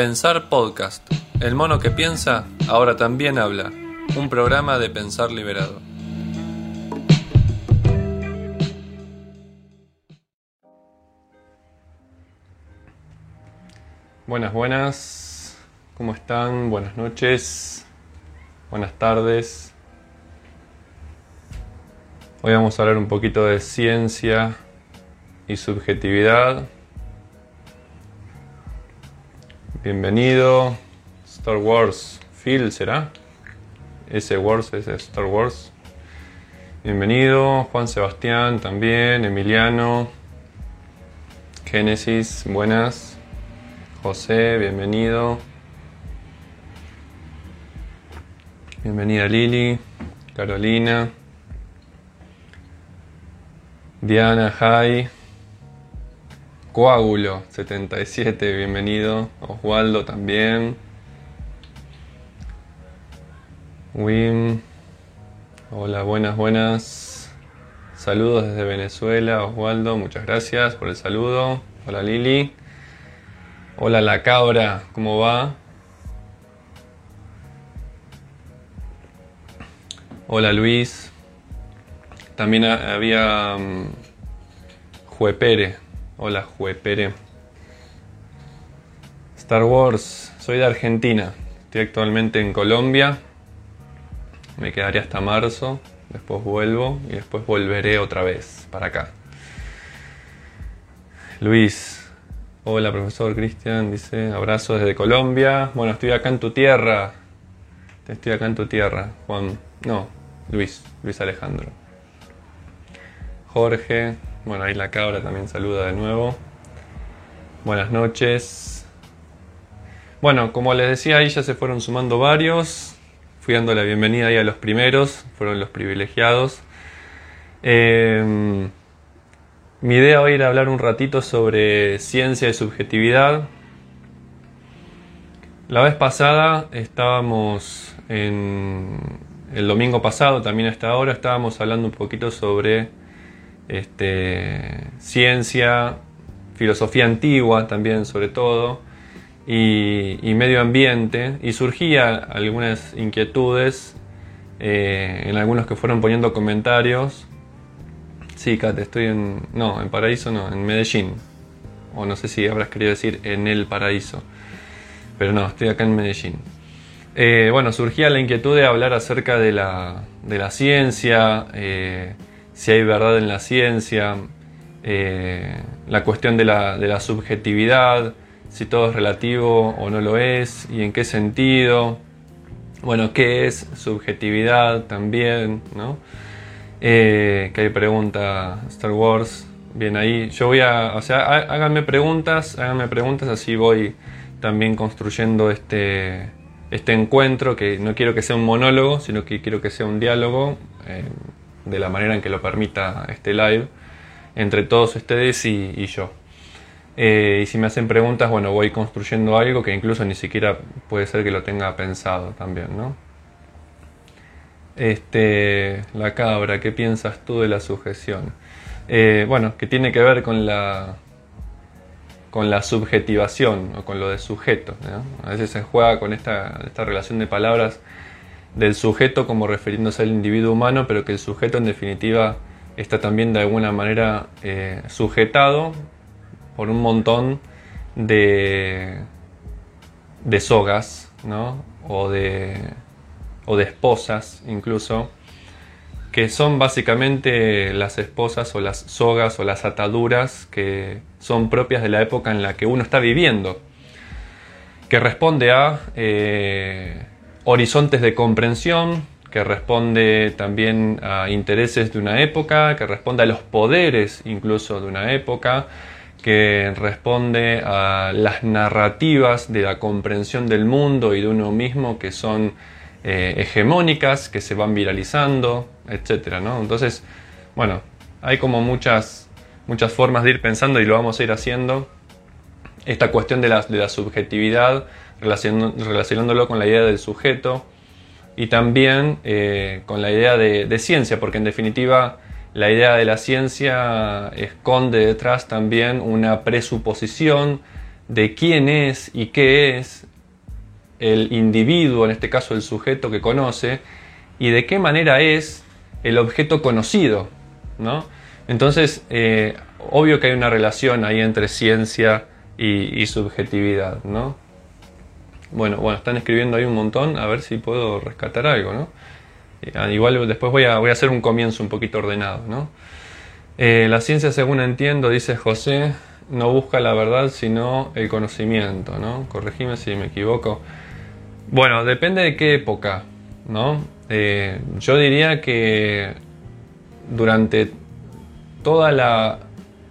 Pensar Podcast. El mono que piensa ahora también habla. Un programa de pensar liberado. Buenas, buenas. ¿Cómo están? Buenas noches. Buenas tardes. Hoy vamos a hablar un poquito de ciencia y subjetividad. Bienvenido. Star Wars. Phil, ¿será? Ese Wars es Star Wars. Bienvenido. Juan Sebastián también. Emiliano. Génesis, buenas. José, bienvenido. Bienvenida Lili. Carolina. Diana, Jai. Coágulo 77, bienvenido. Oswaldo también. Wim. Hola, buenas, buenas. Saludos desde Venezuela, Oswaldo, muchas gracias por el saludo. Hola Lili. Hola la cabra, ¿cómo va? Hola Luis. También había um, Juepere. Hola Juepere. Star Wars, soy de Argentina. Estoy actualmente en Colombia. Me quedaré hasta marzo. Después vuelvo y después volveré otra vez para acá. Luis. Hola profesor Cristian, dice, abrazo desde Colombia. Bueno, estoy acá en tu tierra. Estoy acá en tu tierra, Juan. No, Luis, Luis Alejandro. Jorge, bueno, ahí la cabra también saluda de nuevo. Buenas noches. Bueno, como les decía, ahí ya se fueron sumando varios. Fui dando la bienvenida ahí a los primeros, fueron los privilegiados. Eh, mi idea hoy era hablar un ratito sobre ciencia y subjetividad. La vez pasada estábamos en el domingo pasado, también hasta ahora, estábamos hablando un poquito sobre este, ciencia, filosofía antigua también sobre todo, y, medio ambiente, y surgía algunas inquietudes eh, en algunos que fueron poniendo comentarios. Sí, Kate, estoy en... No, en Paraíso no, en Medellín. O no sé si habrás querido decir en el Paraíso. Pero no, estoy acá en Medellín. Eh, bueno, surgía la inquietud de hablar acerca de la, de la ciencia, eh, si hay verdad en la ciencia, eh, la cuestión de la, de la, subjetividad, si todo es relativo o no lo es, y en qué sentido. Bueno, ¿qué es subjetividad también? ¿no? Eh, que hay pregunta Star Wars. Bien ahí. Yo voy a. O sea, háganme preguntas, háganme preguntas, así voy también construyendo este, este encuentro, que no quiero que sea un monólogo, sino que quiero que sea un diálogo. Eh, de la manera en que lo permita este live, entre todos ustedes y, yo. Eh, y si me hacen preguntas, bueno, voy construyendo algo que incluso ni siquiera puede ser que lo tenga pensado también, ¿no? Este, la cabra, ¿qué piensas tú de la sujeción? Eh, bueno, que tiene que ver con la, con la subjetivación o con lo de sujeto. A veces se juega con esta, esta relación de palabras del sujeto como refiriéndose al individuo humano, pero que el sujeto en definitiva está también de alguna manera eh, sujetado por un montón de, de sogas, ¿no? o, de, o de esposas incluso, que son básicamente las esposas o las sogas o las ataduras que son propias de la época en la que uno está viviendo, que responde a eh, horizontes de comprensión, que responde también a intereses de una época, que responde a los poderes incluso de una época, que responde a las narrativas de la comprensión del mundo y de uno mismo que son eh, hegemónicas, que se van viralizando, etc. ¿no? Entonces, bueno, hay como muchas, muchas formas de ir pensando y lo vamos a ir haciendo. Esta cuestión de la, de la subjetividad relacionándolo con la idea del sujeto y también eh, con la idea de, ciencia, porque en definitiva la idea de la ciencia esconde detrás también una presuposición de quién es y qué es el individuo, en este caso el sujeto que conoce, y de qué manera es el objeto conocido. ¿no? Entonces, eh, obvio que hay una relación ahí entre ciencia y, subjetividad. ¿no? Bueno, bueno, están escribiendo ahí un montón, a ver si puedo rescatar algo. ¿no? Eh, igual después voy a, voy a hacer un comienzo un poquito ordenado. ¿no? Eh, la ciencia, según entiendo, dice José, no busca la verdad sino el conocimiento, ¿no? Corregime si me equivoco. Bueno, depende de qué época, ¿no? Eh, yo diría que durante toda la,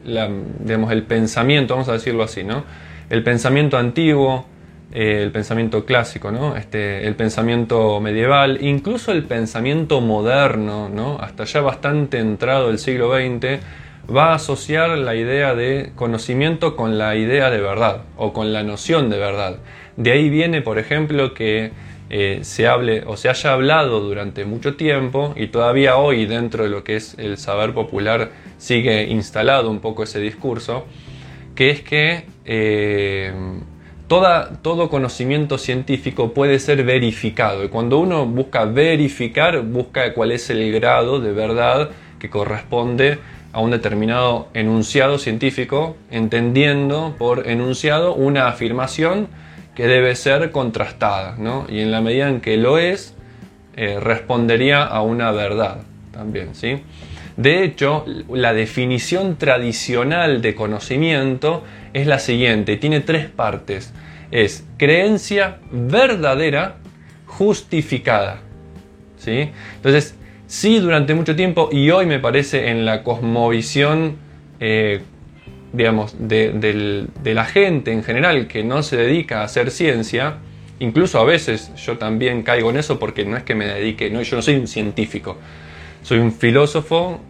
digamos, el pensamiento, vamos a decirlo así, ¿no? El pensamiento antiguo, eh, el pensamiento clásico, ¿no? Este, el pensamiento medieval, incluso el pensamiento moderno, ¿no? Hasta ya bastante entrado el siglo XX, va a asociar la idea de conocimiento con la idea de verdad o con la noción de verdad. De ahí viene, por ejemplo, que eh, se hable o se haya hablado durante mucho tiempo y todavía hoy dentro de lo que es el saber popular sigue instalado un poco ese discurso, que es que eh, todo conocimiento científico puede ser verificado y cuando uno busca verificar, busca cuál es el grado de verdad que corresponde a un determinado enunciado científico, entendiendo por enunciado una afirmación que debe ser contrastada, ¿no? y en la medida en que lo es, eh, respondería a una verdad también. ¿sí? De hecho, la definición tradicional de conocimiento es la siguiente, tiene tres partes. Es creencia verdadera justificada. ¿sí? Entonces, Sí, durante mucho tiempo y hoy me parece en la cosmovisión, eh, digamos, de, la gente en general que no se dedica a hacer ciencia, incluso a veces yo también caigo en eso porque no es que me dedique, no, yo no soy un científico, soy un filósofo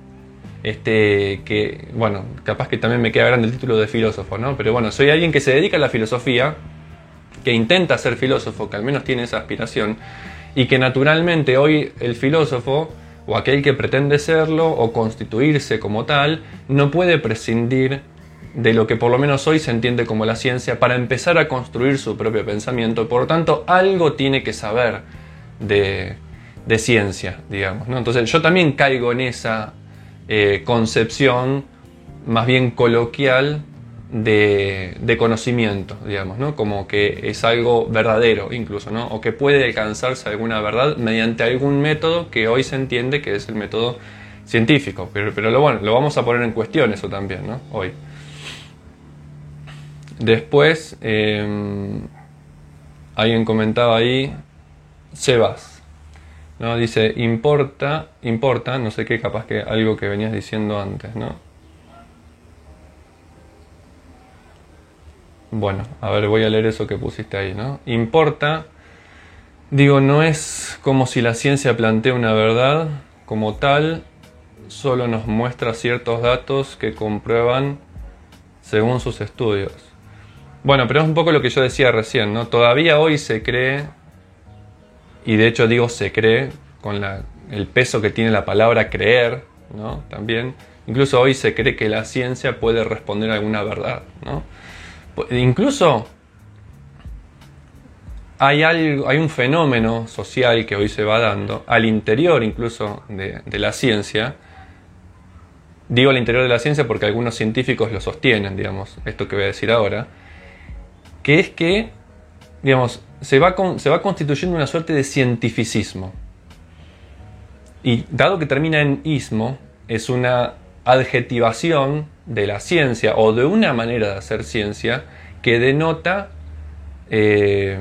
este, que, bueno, capaz que también me queda grande el título de filósofo, ¿no? Pero bueno, soy alguien que se dedica a la filosofía, que intenta ser filósofo, que al menos tiene esa aspiración, y que naturalmente hoy el filósofo o aquel que pretende serlo o constituirse como tal, no puede prescindir de lo que por lo menos hoy se entiende como la ciencia para empezar a construir su propio pensamiento. Por lo tanto, algo tiene que saber de, ciencia, digamos. ¿no? Entonces yo también caigo en esa eh, concepción más bien coloquial de, conocimiento, digamos, ¿no? Como que es algo verdadero incluso, ¿no? O que puede alcanzarse alguna verdad mediante algún método que hoy se entiende que es el método científico. Pero, pero lo, bueno, lo vamos a poner en cuestión eso también, ¿no? Hoy. Después, em, alguien comentaba ahí, Sebas, ¿no? Dice, importa, importa, no sé qué, capaz que algo que venías diciendo antes, ¿no? Bueno, a ver, voy a leer eso que pusiste ahí, ¿no? Importa, digo, no es como si la ciencia plantea una verdad como tal, solo nos muestra ciertos datos que comprueban según sus estudios. Bueno, pero es un poco lo que yo decía recién, ¿no? Todavía hoy se cree, y de hecho digo se cree, con el peso que tiene la palabra creer, ¿no? También, incluso hoy se cree que la ciencia puede responder alguna verdad, ¿no? Incluso hay, algo, hay un fenómeno social que hoy se va dando al interior incluso de, la ciencia. Digo al interior de la ciencia porque algunos científicos lo sostienen, digamos, esto que voy a decir ahora, que es que, digamos, se va, se va constituyendo una suerte de cientificismo. Y dado que termina en ismo, es una adjetivación de la ciencia o de una manera de hacer ciencia que denota eh,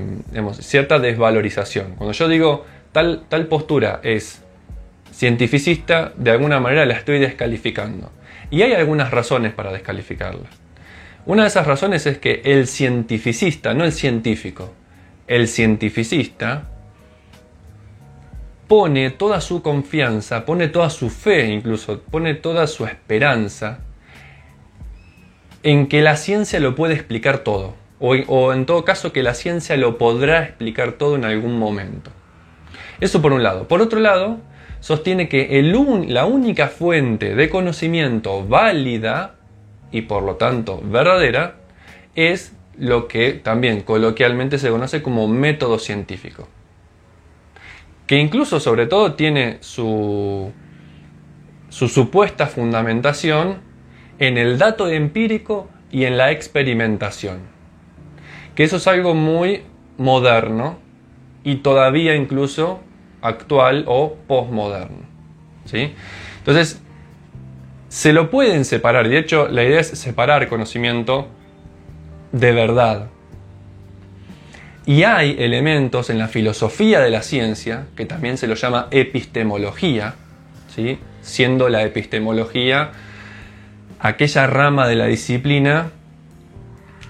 cierta desvalorización. Cuando yo digo tal, tal postura es cientificista, de alguna manera la estoy descalificando. Y hay algunas razones para descalificarla. Una de esas razones es que el cientificista, no el científico, el cientificista pone toda su confianza, pone toda su fe incluso, pone toda su esperanza en que la ciencia lo puede explicar todo, o, en todo caso que la ciencia lo podrá explicar todo en algún momento. Eso por un lado. Por otro lado, sostiene que la única fuente de conocimiento válida y por lo tanto verdadera es lo que también coloquialmente se conoce como método científico, que incluso sobre todo tiene su, su supuesta fundamentación en el dato empírico y en la experimentación, que eso es algo muy moderno y todavía incluso actual o postmoderno. ¿sí? Entonces, se lo pueden separar, de hecho la idea es separar conocimiento de verdad. Y hay elementos en la filosofía de la ciencia, que también se lo llama epistemología, ¿sí? siendo la epistemología aquella rama de la disciplina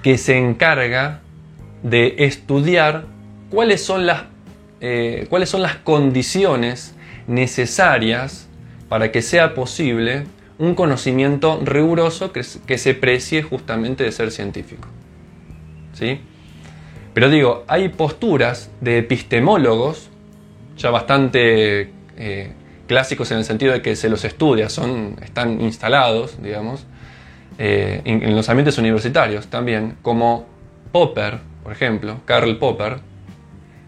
que se encarga de estudiar cuáles son las, eh, cuáles son las condiciones necesarias para que sea posible un conocimiento riguroso que, que se precie justamente de ser científico. ¿Sí? Pero digo, hay posturas de epistemólogos ya bastante eh, clásicos en el sentido de que se los estudia, son, están instalados, digamos, eh, en, los ambientes universitarios también, como Popper, por ejemplo, Karl Popper,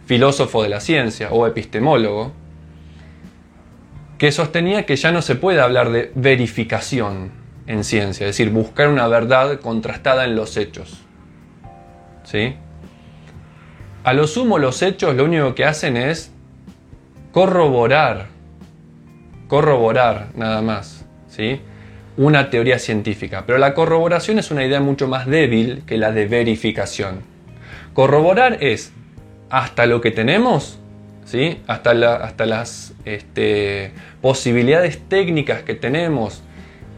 filósofo de la ciencia o epistemólogo, que sostenía que ya no se puede hablar de verificación en ciencia, es decir, buscar una verdad contrastada en los hechos. ¿Sí? A lo sumo los hechos lo único que hacen es corroborar, corroborar nada más, ¿sí? Una teoría científica. Pero la corroboración es una idea mucho más débil que la de verificación. Corroborar es hasta lo que tenemos, ¿sí? hasta, hasta las este, posibilidades técnicas que tenemos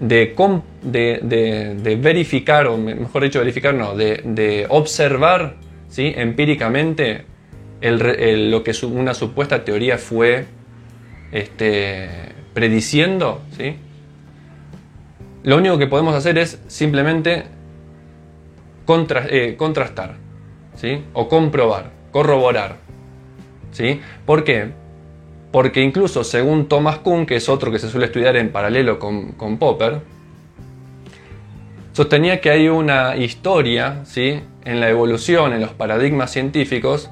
de, verificar, o mejor dicho, verificar, no, de, observar ¿sí? empíricamente lo que una supuesta teoría fue este, prediciendo, ¿sí? lo único que podemos hacer es simplemente eh, contrastar, ¿sí? o comprobar, corroborar. ¿sí? ¿Por qué? Porque incluso según Thomas Kuhn, que es otro que se suele estudiar en paralelo con, Popper, sostenía que hay una historia ¿sí? en la evolución, en los paradigmas científicos,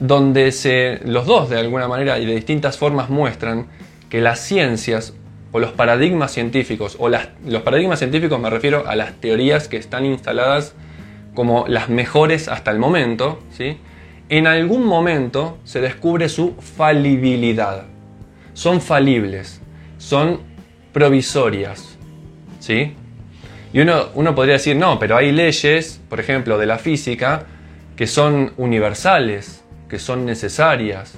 donde se, los dos de alguna manera y de distintas formas muestran que las ciencias o los paradigmas científicos, o las, los paradigmas científicos me refiero a las teorías que están instaladas como las mejores hasta el momento, ¿sí? En algún momento se descubre su falibilidad. Son falibles, son provisorias. ¿Sí? Y uno, uno, podría decir, no, pero hay leyes, por ejemplo, de la física, que son universales, que son necesarias,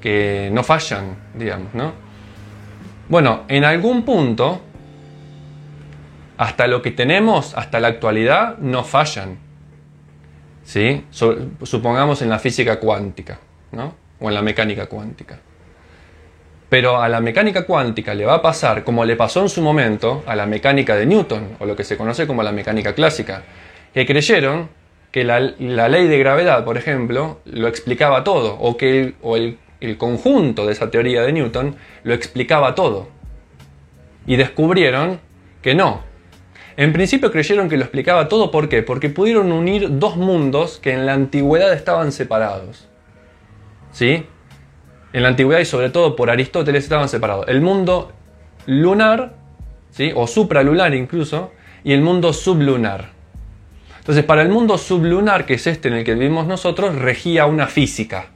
que no fallan, digamos, ¿no? Bueno, en algún punto, hasta lo que tenemos, hasta la actualidad, no fallan. ¿Sí? supongamos en la física cuántica, ¿no? O en la mecánica cuántica. Pero a la mecánica cuántica le va a pasar, como le pasó en su momento, a la mecánica de Newton, o lo que se conoce como la mecánica clásica, que creyeron que la, ley de gravedad, por ejemplo, lo explicaba todo, o que el conjunto de esa teoría de Newton lo explicaba todo. Y descubrieron que no, en principio creyeron que lo explicaba todo, ¿por qué? Porque pudieron unir dos mundos que en la antigüedad estaban separados. ¿Sí? En la antigüedad y sobre todo por Aristóteles estaban separados. El mundo lunar, ¿sí? o supralunar incluso, y el mundo sublunar. Entonces, para el mundo sublunar, que es este en el que vivimos nosotros, regía una física.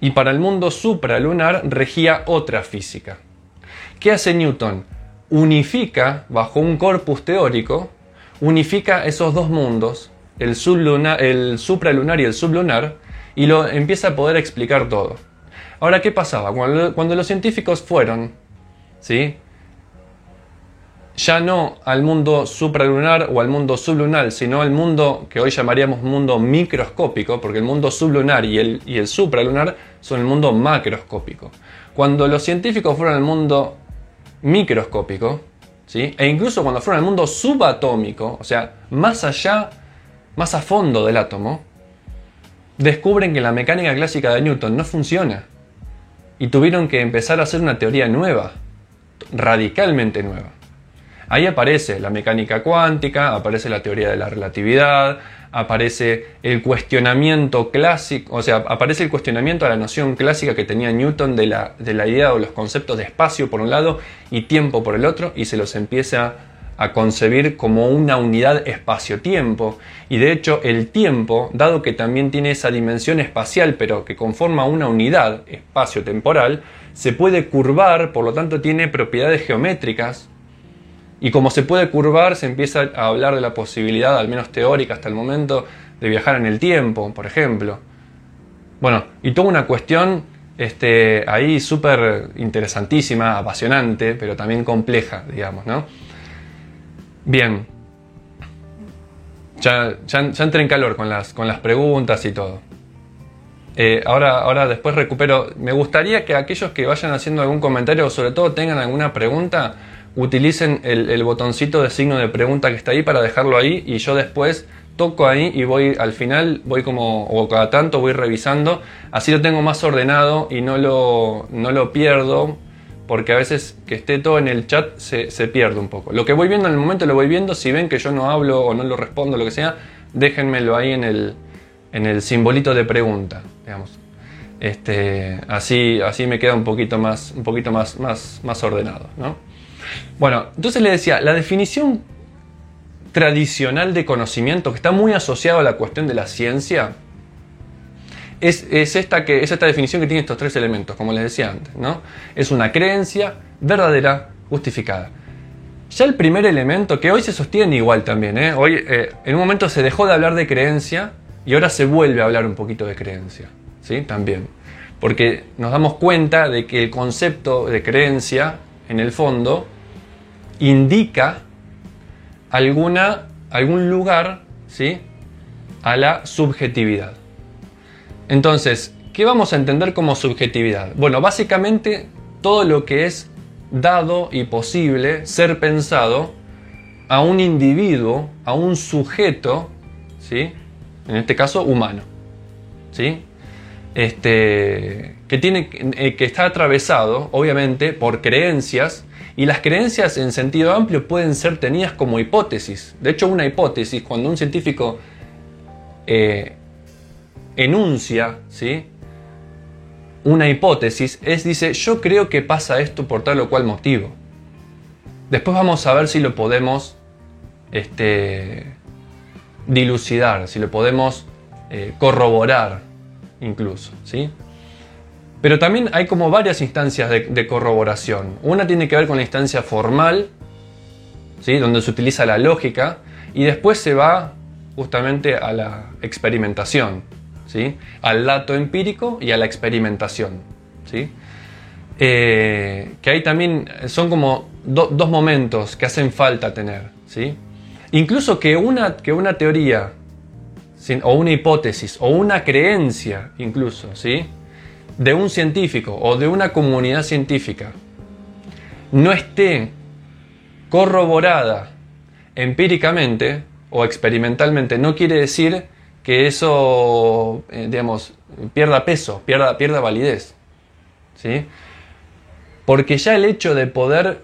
Y para el mundo supralunar regía otra física. ¿Qué hace Newton? Unifica, bajo un corpus teórico, unifica esos dos mundos, el, el supralunar y el sublunar, y lo empieza a poder explicar todo. Ahora, ¿qué pasaba? Cuando, los científicos fueron, ¿sí? ya no al mundo supralunar o al mundo sublunar, sino al mundo que hoy llamaríamos mundo microscópico, porque el mundo sublunar y el, y el supralunar son el mundo macroscópico. Cuando los científicos fueron al mundo microscópico, ¿sí? e incluso cuando fueron al mundo subatómico, o sea, más allá, más a fondo del átomo, descubren que la mecánica clásica de Newton no funciona. Y tuvieron que empezar a hacer una teoría nueva, radicalmente nueva. Ahí aparece la mecánica cuántica, aparece la teoría de la relatividad, aparece el cuestionamiento clásico, o sea, aparece el cuestionamiento a la noción clásica que tenía Newton de la, de la idea o los conceptos de espacio por un lado y tiempo por el otro, y se los empieza a concebir como una unidad espacio-tiempo. Y de hecho el tiempo, dado que también tiene esa dimensión espacial, pero que conforma una unidad espacio-temporal, se puede curvar, por lo tanto tiene propiedades geométricas. Y como se puede curvar, se empieza a hablar de la posibilidad, al menos teórica hasta el momento, de viajar en el tiempo, por ejemplo. Bueno, y toda una cuestión este, ahí súper interesantísima, apasionante, pero también compleja, digamos, ¿no? Bien. Ya, ya, entré en calor con las, con las preguntas y todo. Eh, ahora, ahora después recupero. Me gustaría que aquellos que vayan haciendo algún comentario o sobre todo tengan alguna pregunta, utilicen el, botoncito de signo de pregunta que está ahí para dejarlo ahí y yo después toco ahí y voy al final, voy como, o cada tanto voy revisando, así lo tengo más ordenado y no lo, no lo pierdo porque a veces que esté todo en el chat se, pierde un poco. Lo que voy viendo en el momento lo voy viendo, si ven que yo no hablo o no lo respondo, lo que sea, déjenmelo ahí en el, en el simbolito de pregunta, digamos. Este, así, así me queda un poquito más, un poquito más, más, más ordenado. ¿no? Bueno, entonces le decía, la definición tradicional de conocimiento, que está muy asociado a la cuestión de la ciencia, es, esta que, es esta definición que tiene estos tres elementos, como les decía antes. ¿no? Es una creencia verdadera, justificada. Ya el primer elemento, que hoy se sostiene igual también, ¿eh? hoy eh, en un momento se dejó de hablar de creencia y ahora se vuelve a hablar un poquito de creencia, ¿sí? También. Porque nos damos cuenta de que el concepto de creencia, en el fondo, indica alguna, algún lugar, ¿sí? A la subjetividad. Entonces, ¿qué vamos a entender como subjetividad? Bueno, básicamente todo lo que es dado y posible ser pensado a un individuo, a un sujeto, ¿sí? En este caso humano, ¿sí? Este, que, tiene, eh, que está atravesado, obviamente, por creencias, y las creencias en sentido amplio pueden ser tenidas como hipótesis. De hecho, una hipótesis, cuando un científico eh, enuncia ¿sí? una hipótesis, es dice, yo creo que pasa esto por tal o cual motivo. Después vamos a ver si lo podemos este, dilucidar, si lo podemos eh, corroborar incluso. ¿sí? Pero también hay como varias instancias de, corroboración. Una tiene que ver con la instancia formal, ¿sí? donde se utiliza la lógica, y después se va justamente a la experimentación al dato empírico y a la experimentación. ¿sí? Eh, que ahí también son como dos momentos que hacen falta tener. ¿sí? Incluso que una, que una teoría o una hipótesis o una creencia incluso ¿sí? De un científico o de una comunidad científica no esté corroborada empíricamente o experimentalmente, no quiere decir que eso, eh, digamos, pierda peso, pierda, pierda validez. ¿sí? Porque ya el hecho de poder,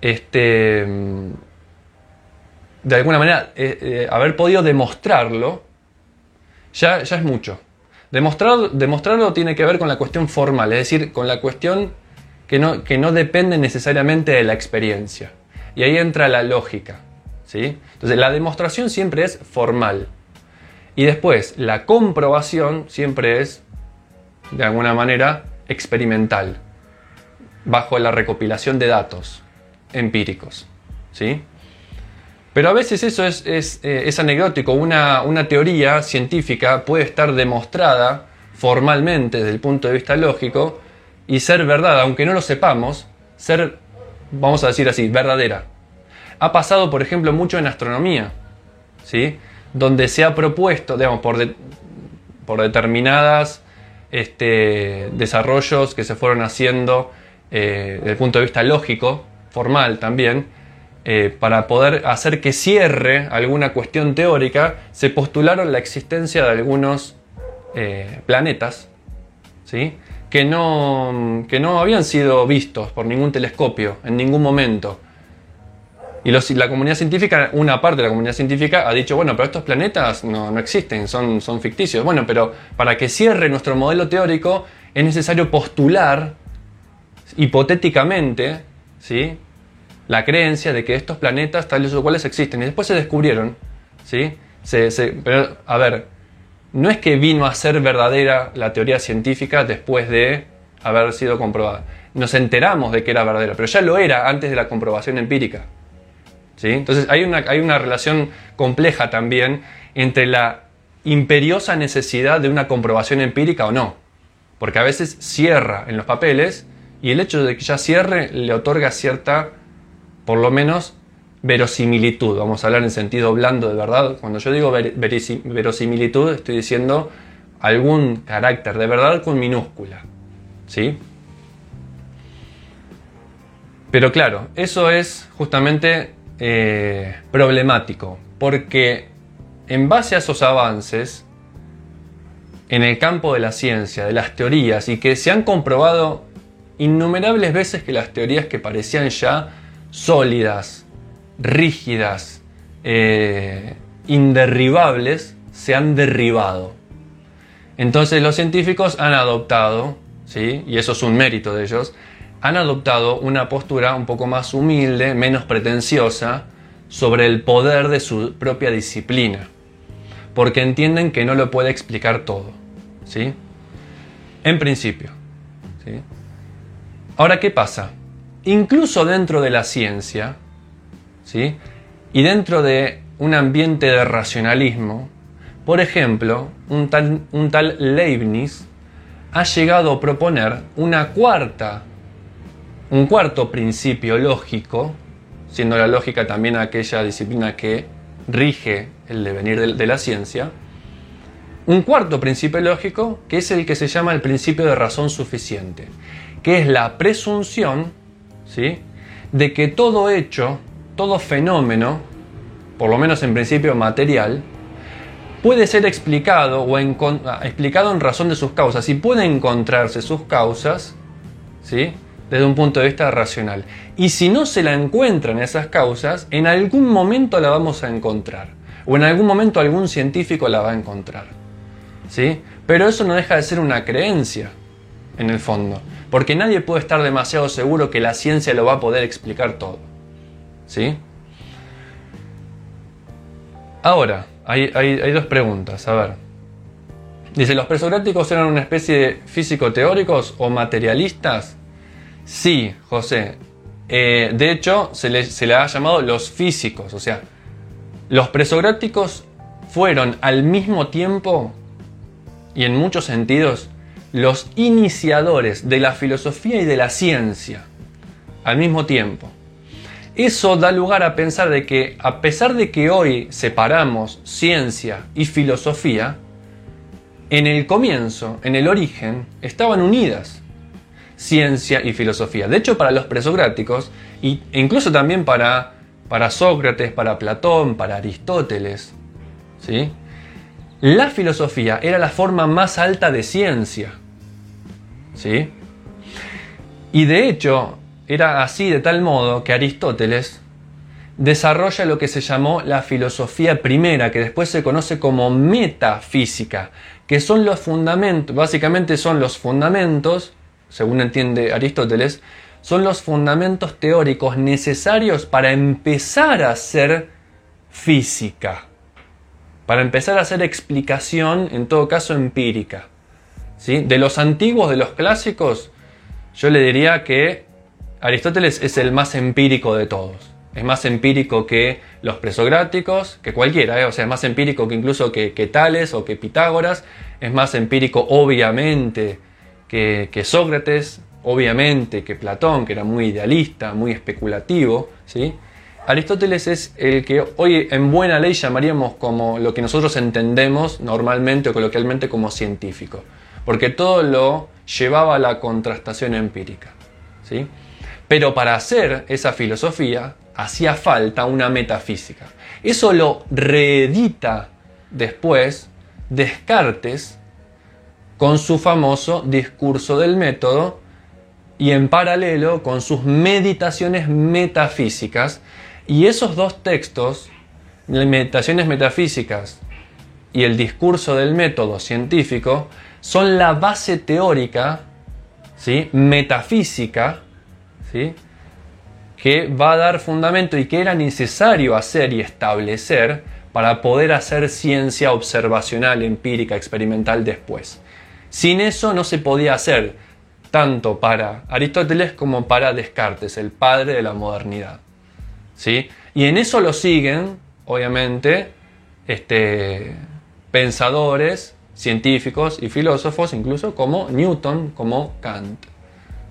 este, de alguna manera, eh, eh, haber podido demostrarlo, ya, ya es mucho. Demostrar, demostrarlo tiene que ver con la cuestión formal, es decir, con la cuestión que no, que no depende necesariamente de la experiencia. Y ahí entra la lógica. ¿sí? Entonces, la demostración siempre es formal. Y después, la comprobación siempre es, de alguna manera, experimental, bajo la recopilación de datos empíricos. ¿sí? Pero a veces eso es, eh, anecdótico. Una, teoría científica puede estar demostrada formalmente desde el punto de vista lógico y ser verdad, aunque no lo sepamos, ser, vamos a decir así, verdadera. Ha pasado, por ejemplo, mucho en astronomía. ¿sí? donde se ha propuesto, digamos, por, por determinadas este, desarrollos que se fueron haciendo eh, desde el punto de vista lógico, formal también, eh, para poder hacer que cierre alguna cuestión teórica, se postularon la existencia de algunos eh, planetas, ¿sí? que, no, que no habían sido vistos por ningún telescopio en ningún momento Y la comunidad científica, una parte de la comunidad científica ha dicho, bueno, pero estos planetas no, no existen, son, son ficticios. Bueno, pero para que cierre nuestro modelo teórico es necesario postular hipotéticamente ¿sí? La creencia de que estos planetas tales o cuales existen. Y después se descubrieron. ¿sí? pero, a ver, no es que vino a ser verdadera la teoría científica después de haber sido comprobada. Nos enteramos de que era verdadera, pero ya lo era antes de la comprobación empírica. ¿sí? Entonces hay una, hay una relación compleja también entre la imperiosa necesidad de una comprobación empírica o no. Porque a veces cierra en los papeles y el hecho de que ya cierre le otorga cierta, por lo menos, verosimilitud. Vamos a hablar en sentido blando de verdad. Cuando yo digo verosimilitud, estoy diciendo algún carácter de verdad con minúscula. ¿Sí? Pero claro, eso es justamente eh, problemático, porque en base a esos avances, en el campo de la ciencia, de las teorías, y que se han comprobado innumerables veces que las teorías que parecían ya sólidas, rígidas, eh, inderribables, se han derribado. Entonces los científicos han adoptado, ¿sí? y eso es un mérito de ellos, han adoptado una postura un poco más humilde, menos pretenciosa, sobre el poder de su propia disciplina, porque entienden que no lo puede explicar todo. ¿sí? En principio. ¿sí? Ahora, ¿qué pasa? Incluso dentro de la ciencia, ¿sí? y dentro de un ambiente de racionalismo, por ejemplo, un tal, un tal Leibniz ha llegado a proponer una cuarta, un cuarto principio lógico, siendo la lógica también aquella disciplina que rige el devenir de, de la ciencia, un cuarto principio lógico que es el que se llama el principio de razón suficiente, que es la presunción ¿sí? de que todo hecho, todo fenómeno, por lo menos en principio material, puede ser explicado o ah, explicado en razón de sus causas y puede encontrarse sus causas ¿sí? desde un punto de vista racional. Y si no se la encuentran esas causas, en algún momento la vamos a encontrar. O en algún momento algún científico la va a encontrar. ¿sí? Pero eso no deja de ser una creencia, en el fondo, porque nadie puede estar demasiado seguro que la ciencia lo va a poder explicar todo. ¿Sí? Ahora, hay, dos preguntas, a ver. Dice, ¿los presocráticos eran una especie de físico-teóricos o materialistas? Sí, José. Eh, de hecho, se le, se le ha llamado los físicos, o sea, los presocráticos fueron al mismo tiempo y en muchos sentidos los iniciadores de la filosofía y de la ciencia al mismo tiempo. Eso da lugar a pensar de que a pesar de que hoy separamos ciencia y filosofía, en el comienzo, en el origen, estaban unidas ciencia y filosofía. De hecho, para los presocráticos, e incluso también para, para Sócrates, para Platón, para Aristóteles, ¿sí? La filosofía era la forma más alta de ciencia. ¿Sí? Y de hecho, era así de tal modo que Aristóteles desarrolla lo que se llamó la filosofía primera, que después se conoce como metafísica, que son los fundamentos, básicamente son los fundamentos, según entiende Aristóteles, son los fundamentos teóricos necesarios para empezar a hacer física para empezar a hacer explicación, en todo caso empírica. ¿sí? De los antiguos, de los clásicos, yo le diría que Aristóteles es el más empírico de todos. Es más empírico que los presocráticos, que cualquiera, ¿eh? o sea, es más empírico que incluso que, Tales o que Pitágoras, es más empírico obviamente que, que Sócrates, obviamente que Platón, que era muy idealista, muy especulativo, ¿sí? Aristóteles es el que hoy en buena ley llamaríamos como lo que nosotros entendemos normalmente o coloquialmente como científico, porque todo lo llevaba a la contrastación empírica. ¿sí? Pero para hacer esa filosofía hacía falta una metafísica. Eso lo reedita después Descartes con su famoso discurso del método y en paralelo con sus meditaciones metafísicas Y esos dos textos, las Meditaciones Metafísicas y el discurso del método científico, son la base teórica, ¿sí? metafísica, ¿sí? que va a dar fundamento y que era necesario hacer y establecer para poder hacer ciencia observacional, empírica, experimental después. Sin eso no se podía hacer, tanto para Aristóteles como para Descartes, el padre de la modernidad. Y en eso lo siguen, obviamente, este, pensadores, científicos y filósofos, incluso como Newton, como Kant,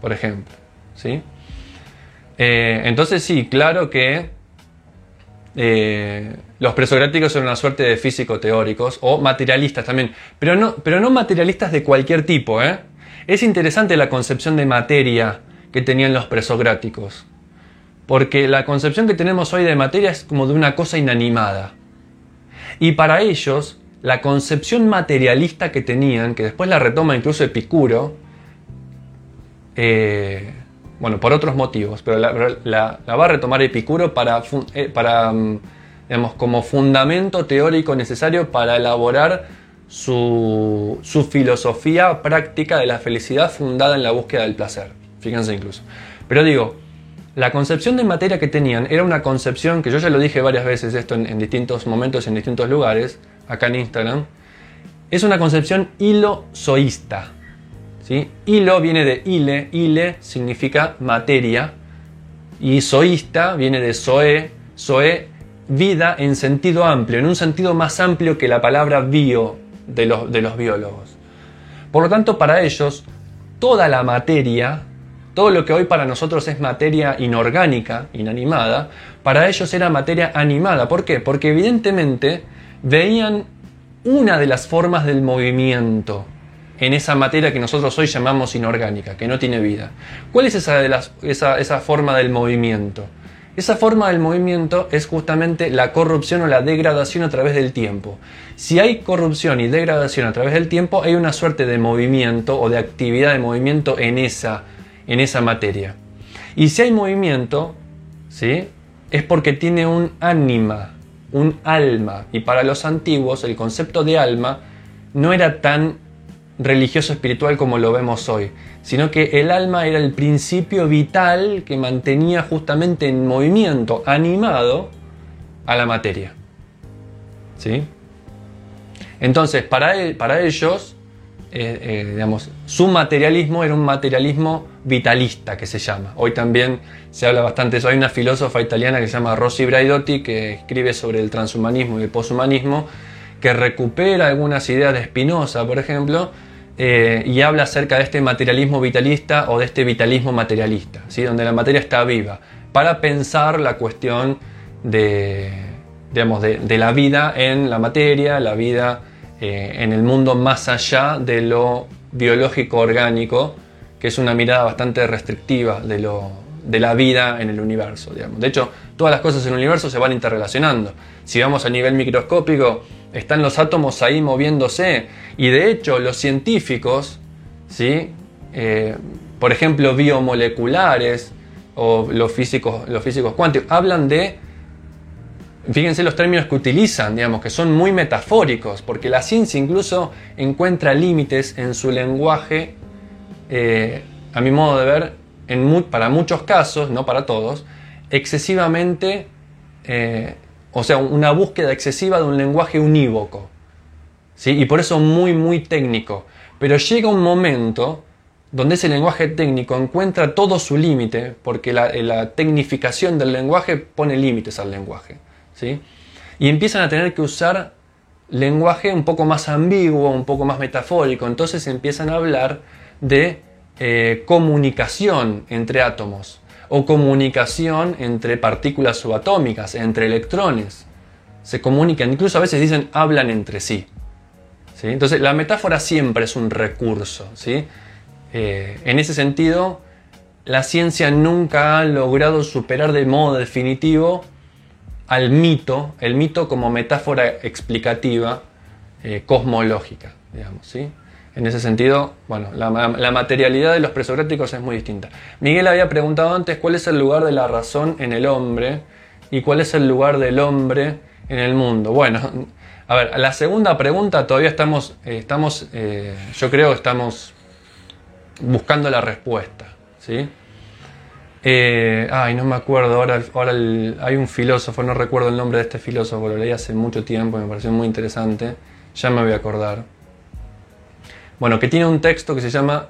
por ejemplo. ¿sí? Eh, entonces sí, claro que eh, los presocráticos son una suerte de físico-teóricos o materialistas también, pero no, pero no materialistas de cualquier tipo. ¿eh? Es interesante la concepción de materia que tenían los presocráticos, porque la concepción que tenemos hoy de materia es como de una cosa inanimada. Y para ellos, la concepción materialista que tenían, que después la retoma incluso Epicuro, eh, bueno, por otros motivos, pero la, va a retomar Epicuro para, eh, para mm, como fundamento teórico necesario para elaborar su, su, filosofía práctica de la felicidad fundada en la búsqueda del placer. Fíjense incluso. Pero digo, la concepción de materia que tenían era una concepción que yo ya lo dije varias veces esto en, distintos momentos, en distintos lugares, acá en Instagram, es una concepción hilo-soísta. Hilo viene de ile, ile significa materia, y soísta viene de soe, soe, vida en sentido amplio, en un sentido más amplio que la palabra bio de los, de los biólogos. Por lo tanto, para ellos, toda la materia, todo lo que hoy para nosotros es materia inorgánica, inanimada, para ellos era materia animada. ¿Por qué? Porque evidentemente veían una de las formas del movimiento en esa materia que nosotros hoy llamamos inorgánica, que no tiene vida. ¿Cuál es esa, de las, esa, esa forma del movimiento? Esa forma del movimiento es justamente la corrupción o la degradación a través del tiempo. Si hay corrupción y degradación a través del tiempo, hay una suerte de movimiento o de actividad de movimiento en esa, en esa materia. Y si hay movimiento, ¿sí? es porque tiene un ánima, un alma. Y para los antiguos el concepto de alma no era tan religioso espiritual como lo vemos hoy, sino que el alma era el principio vital que mantenía justamente en movimiento, animado a la materia. ¿Sí? Entonces, para, para ellos, eh, eh, digamos, su materialismo era un materialismo vitalista que se llama. Hoy también se habla bastante de eso. Hay una filósofa italiana que se llama Rossi Braidotti que escribe sobre el transhumanismo y el poshumanismo, que recupera algunas ideas de Spinoza, por ejemplo, eh, y habla acerca de este materialismo vitalista o de este vitalismo materialista, ¿sí? donde la materia está viva, para pensar la cuestión de, digamos, de, la vida en la materia, la vida eh, en el mundo más allá de lo biológico orgánico, que es una mirada bastante restrictiva de, lo, de la vida en el universo. Digamos. De hecho, todas las cosas en el universo se van interrelacionando. Si vamos a nivel microscópico, están los átomos ahí moviéndose. Y de hecho, los científicos, ¿sí? Eh, por ejemplo, biomoleculares o los físicos, los físicos cuánticos, hablan de, fíjense los términos que utilizan, digamos, que son muy metafóricos, porque la ciencia incluso encuentra límites en su lenguaje, eh, a mi modo de ver, para muchos casos, no para todos, excesivamente eh, o sea, una búsqueda excesiva de un lenguaje unívoco. ¿sí? Y por eso muy, muy técnico. Pero llega un momento donde ese lenguaje técnico encuentra todo su límite, porque la, tecnificación del lenguaje pone límites al lenguaje. Y empiezan a tener que usar lenguaje un poco más ambiguo, un poco más metafórico. Entonces empiezan a hablar de eh, comunicación entre átomos o comunicación entre partículas subatómicas, entre electrones. Se comunican, incluso a veces dicen hablan entre sí. ¿sí? Entonces la metáfora siempre es un recurso. ¿sí? Eh, en ese sentido, la ciencia nunca ha logrado superar de modo definitivo al mito, el mito como metáfora explicativa eh, cosmológica, digamos, ¿sí? En ese sentido, bueno, la, materialidad de los presocráticos es muy distinta. Miguel había preguntado antes cuál es el lugar de la razón en el hombre. y cuál es el lugar del hombre en el mundo. Bueno, a ver, la segunda pregunta todavía estamos, eh, estamos eh, yo creo que estamos buscando la respuesta, ¿sí? Eh, ay, no me acuerdo, ahora, ahora hay un filósofo, no recuerdo el nombre de este filósofo, lo leí hace mucho tiempo, me pareció muy interesante, ya me voy a acordar. Bueno, que tiene un texto que se llama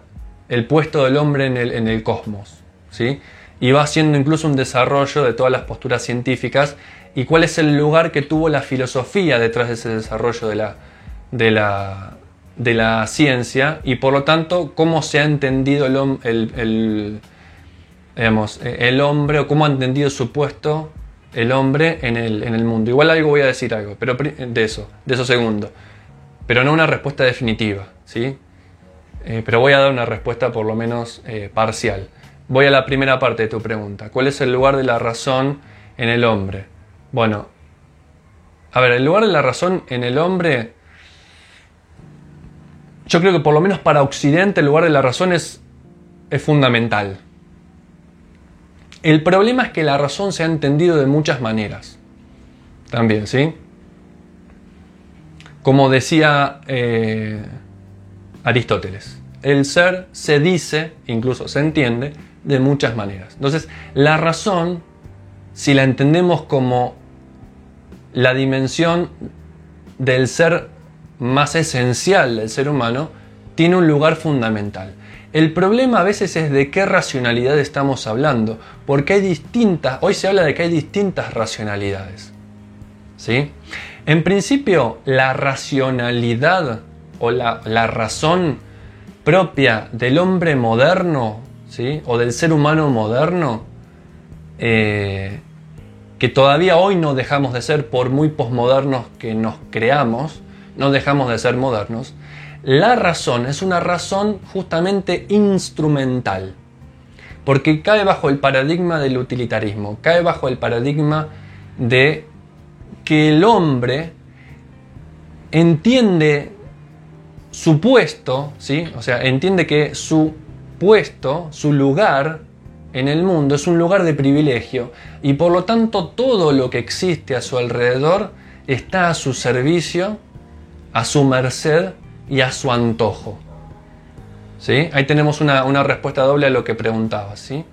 El puesto del hombre en el, en el cosmos, ¿sí? Y va haciendo incluso un desarrollo de todas las posturas científicas y cuál es el lugar que tuvo la filosofía detrás de ese desarrollo de la, de la, de la ciencia y por lo tanto cómo se ha entendido el, el, digamos, el hombre o cómo ha entendido su puesto el hombre en el, en el, mundo. Igual algo voy a decir algo, pero de eso, de eso segundo. Pero no una respuesta definitiva, ¿sí? Eh, pero voy a dar una respuesta por lo menos eh, parcial. Voy a la primera parte de tu pregunta. ¿Cuál es el lugar de la razón en el hombre? Bueno, a ver, el lugar de la razón en el hombre, yo creo que por lo menos para Occidente el lugar de la razón es, es fundamental. El problema es que la razón se ha entendido de muchas maneras. También, ¿sí? Como decía eh, Aristóteles, el ser se dice, incluso se entiende, de muchas maneras. Entonces, la razón si la entendemos como la dimensión del ser más esencial del ser humano, tiene un lugar fundamental. El problema a veces es de qué racionalidad estamos hablando, porque hay distintas, hoy se habla de que hay distintas racionalidades. ¿Sí? En principio, la racionalidad o la, razón propia del hombre moderno, ¿sí? o del ser humano moderno, eh, que todavía hoy no dejamos de ser, por muy posmodernos que nos creamos, no dejamos de ser modernos, la razón es una razón justamente instrumental, porque cae bajo el paradigma del utilitarismo, cae bajo el paradigma de que el hombre entiende su puesto, ¿sí? o sea, entiende que su puesto, su lugar en el mundo es un lugar de privilegio y por lo tanto todo lo que existe a su alrededor está a su servicio, a su merced y a su antojo. ¿Sí? Ahí tenemos una, respuesta doble a lo que preguntabas. ¿sí?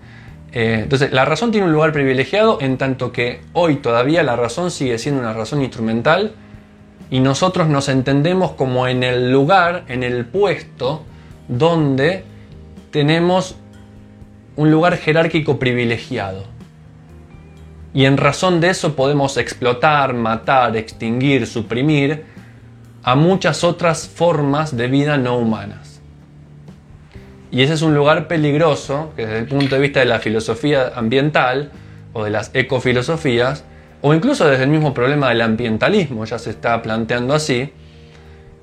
Eh, entonces, la razón tiene un lugar privilegiado en tanto que hoy todavía la razón sigue siendo una razón instrumental y nosotros nos entendemos como en el lugar, en el puesto donde tenemos un lugar jerárquico privilegiado. Y en razón de eso podemos explotar, matar, extinguir, suprimir a muchas otras formas de vida no humanas. Y ese es un lugar peligroso que desde el punto de vista de la filosofía ambiental o de las ecofilosofías, o incluso desde el mismo problema del ambientalismo, ya se está planteando así,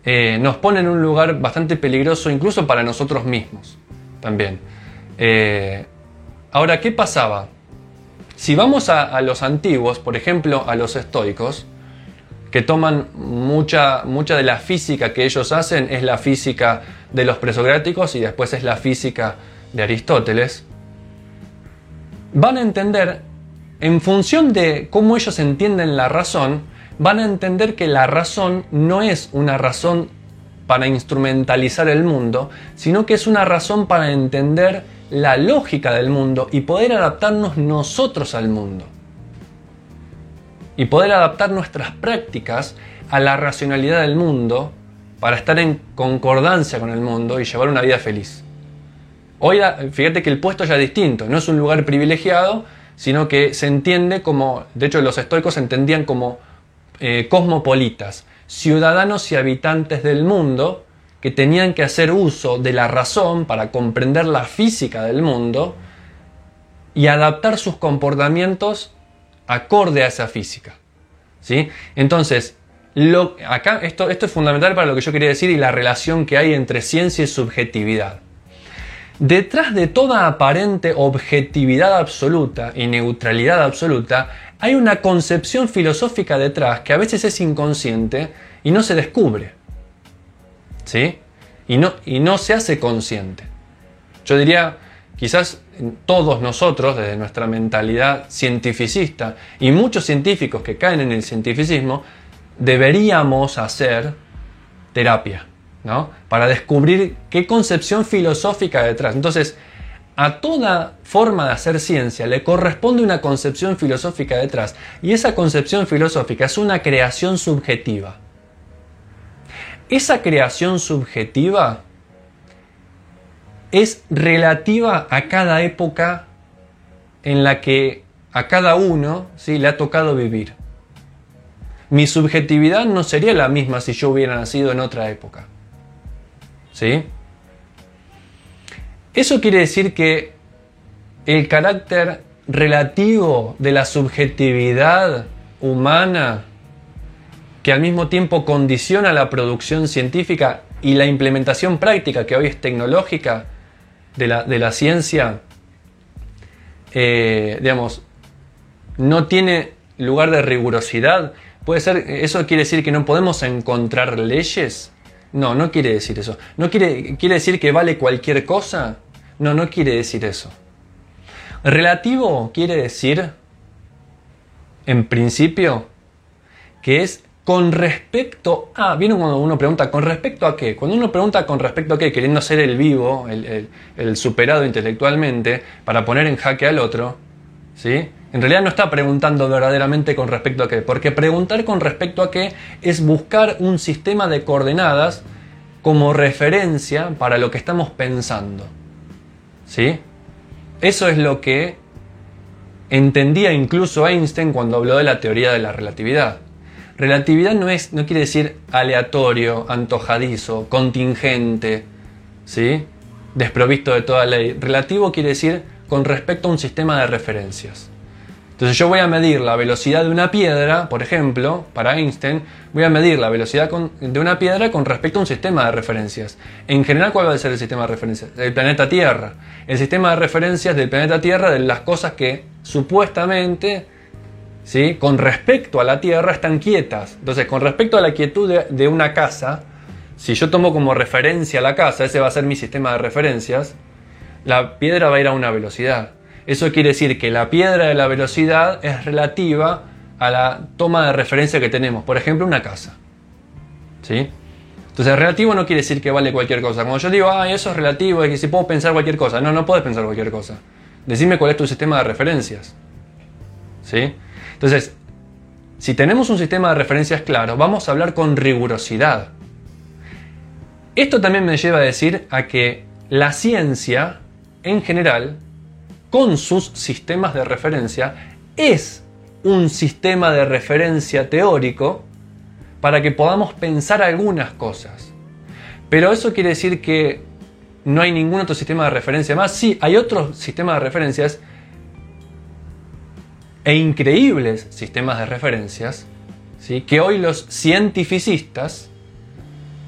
eh, nos pone en un lugar bastante peligroso incluso para nosotros mismos también. Eh, ahora, ¿qué pasaba? Si vamos a, los antiguos, por ejemplo, a los estoicos, que toman mucha, mucha de la física que ellos hacen, es la física de los presocráticos y después es la física de Aristóteles, van a entender, en función de cómo ellos entienden la razón, van a entender que la razón no es una razón para instrumentalizar el mundo, sino que es una razón para entender la lógica del mundo y poder adaptarnos nosotros al mundo. Y poder adaptar nuestras prácticas a la racionalidad del mundo para estar en concordancia con el mundo y llevar una vida feliz. Hoy, fíjate que el puesto ya es distinto, no es un lugar privilegiado, sino que se entiende como, de hecho los estoicos se entendían como eh, cosmopolitas, ciudadanos y habitantes del mundo que tenían que hacer uso de la razón para comprender la física del mundo y adaptar sus comportamientos acorde a esa física. ¿sí? Entonces, lo, acá esto, esto es fundamental para lo que yo quería decir y la relación que hay entre ciencia y subjetividad. Detrás de toda aparente objetividad absoluta y neutralidad absoluta, hay una concepción filosófica detrás que a veces es inconsciente y no se descubre. ¿sí? Y no, y no se hace consciente. Yo diría, quizás todos nosotros, desde nuestra mentalidad cientificista, y muchos científicos que caen en el cientificismo, deberíamos hacer terapia, ¿no? Para descubrir qué concepción filosófica detrás. Entonces, a toda forma de hacer ciencia le corresponde una concepción filosófica detrás. Y esa concepción filosófica es una creación subjetiva. Esa creación subjetiva es relativa a cada época en la que a cada uno ¿sí? le ha tocado vivir. Mi subjetividad no sería la misma si yo hubiera nacido en otra época. ¿Sí? Eso quiere decir que el carácter relativo de la subjetividad humana, que al mismo tiempo condiciona la producción científica y la implementación práctica, que hoy es tecnológica, de la, ciencia, eh, digamos, no tiene lugar de rigurosidad. Puede ser, eso quiere decir que no podemos encontrar leyes. No, no quiere decir eso. ¿No quiere, quiere decir que vale cualquier cosa? No, no quiere decir eso. Relativo quiere decir, en principio, que es con respecto a. ¿Vieron cuando uno pregunta con respecto a qué? Cuando uno pregunta con respecto a qué, queriendo ser el vivo, el, superado intelectualmente, para poner en jaque al otro, ¿sí? En realidad no está preguntando verdaderamente con respecto a qué, porque preguntar con respecto a qué es buscar un sistema de coordenadas como referencia para lo que estamos pensando. ¿Sí? Eso es lo que entendía incluso Einstein cuando habló de la teoría de la relatividad. Relatividad no, es, no quiere decir aleatorio, antojadizo, contingente, ¿sí? desprovisto de toda ley. Relativo quiere decir con respecto a un sistema de referencias. Entonces yo voy a medir la velocidad de una piedra, por ejemplo, para Einstein, voy a medir la velocidad de una piedra con respecto a un sistema de referencias. En general, ¿cuál va a ser el sistema de referencias? El planeta Tierra. El sistema de referencias del planeta Tierra de las cosas que supuestamente ¿sí? con respecto a la Tierra están quietas. Entonces, con respecto a la quietud de, una casa, si yo tomo como referencia la casa, ese va a ser mi sistema de referencias, la piedra va a ir a una velocidad. Eso quiere decir que la piedra de la velocidad es relativa a la toma de referencia que tenemos. Por ejemplo, una casa. ¿Sí? Entonces, relativo no quiere decir que vale cualquier cosa. Cuando yo digo, ah, eso es relativo, es que si puedo pensar cualquier cosa. No, no puedes pensar cualquier cosa. Decime cuál es tu sistema de referencias. ¿Sí? Entonces, si tenemos un sistema de referencias claro, vamos a hablar con rigurosidad. Esto también me lleva a decir a que la ciencia, en general, con sus sistemas de referencia, es un sistema de referencia teórico para que podamos pensar algunas cosas. Pero eso quiere decir que no hay ningún otro sistema de referencia más. Sí, hay otros sistemas de referencias e increíbles sistemas de referencias ¿sí? que hoy los cientificistas,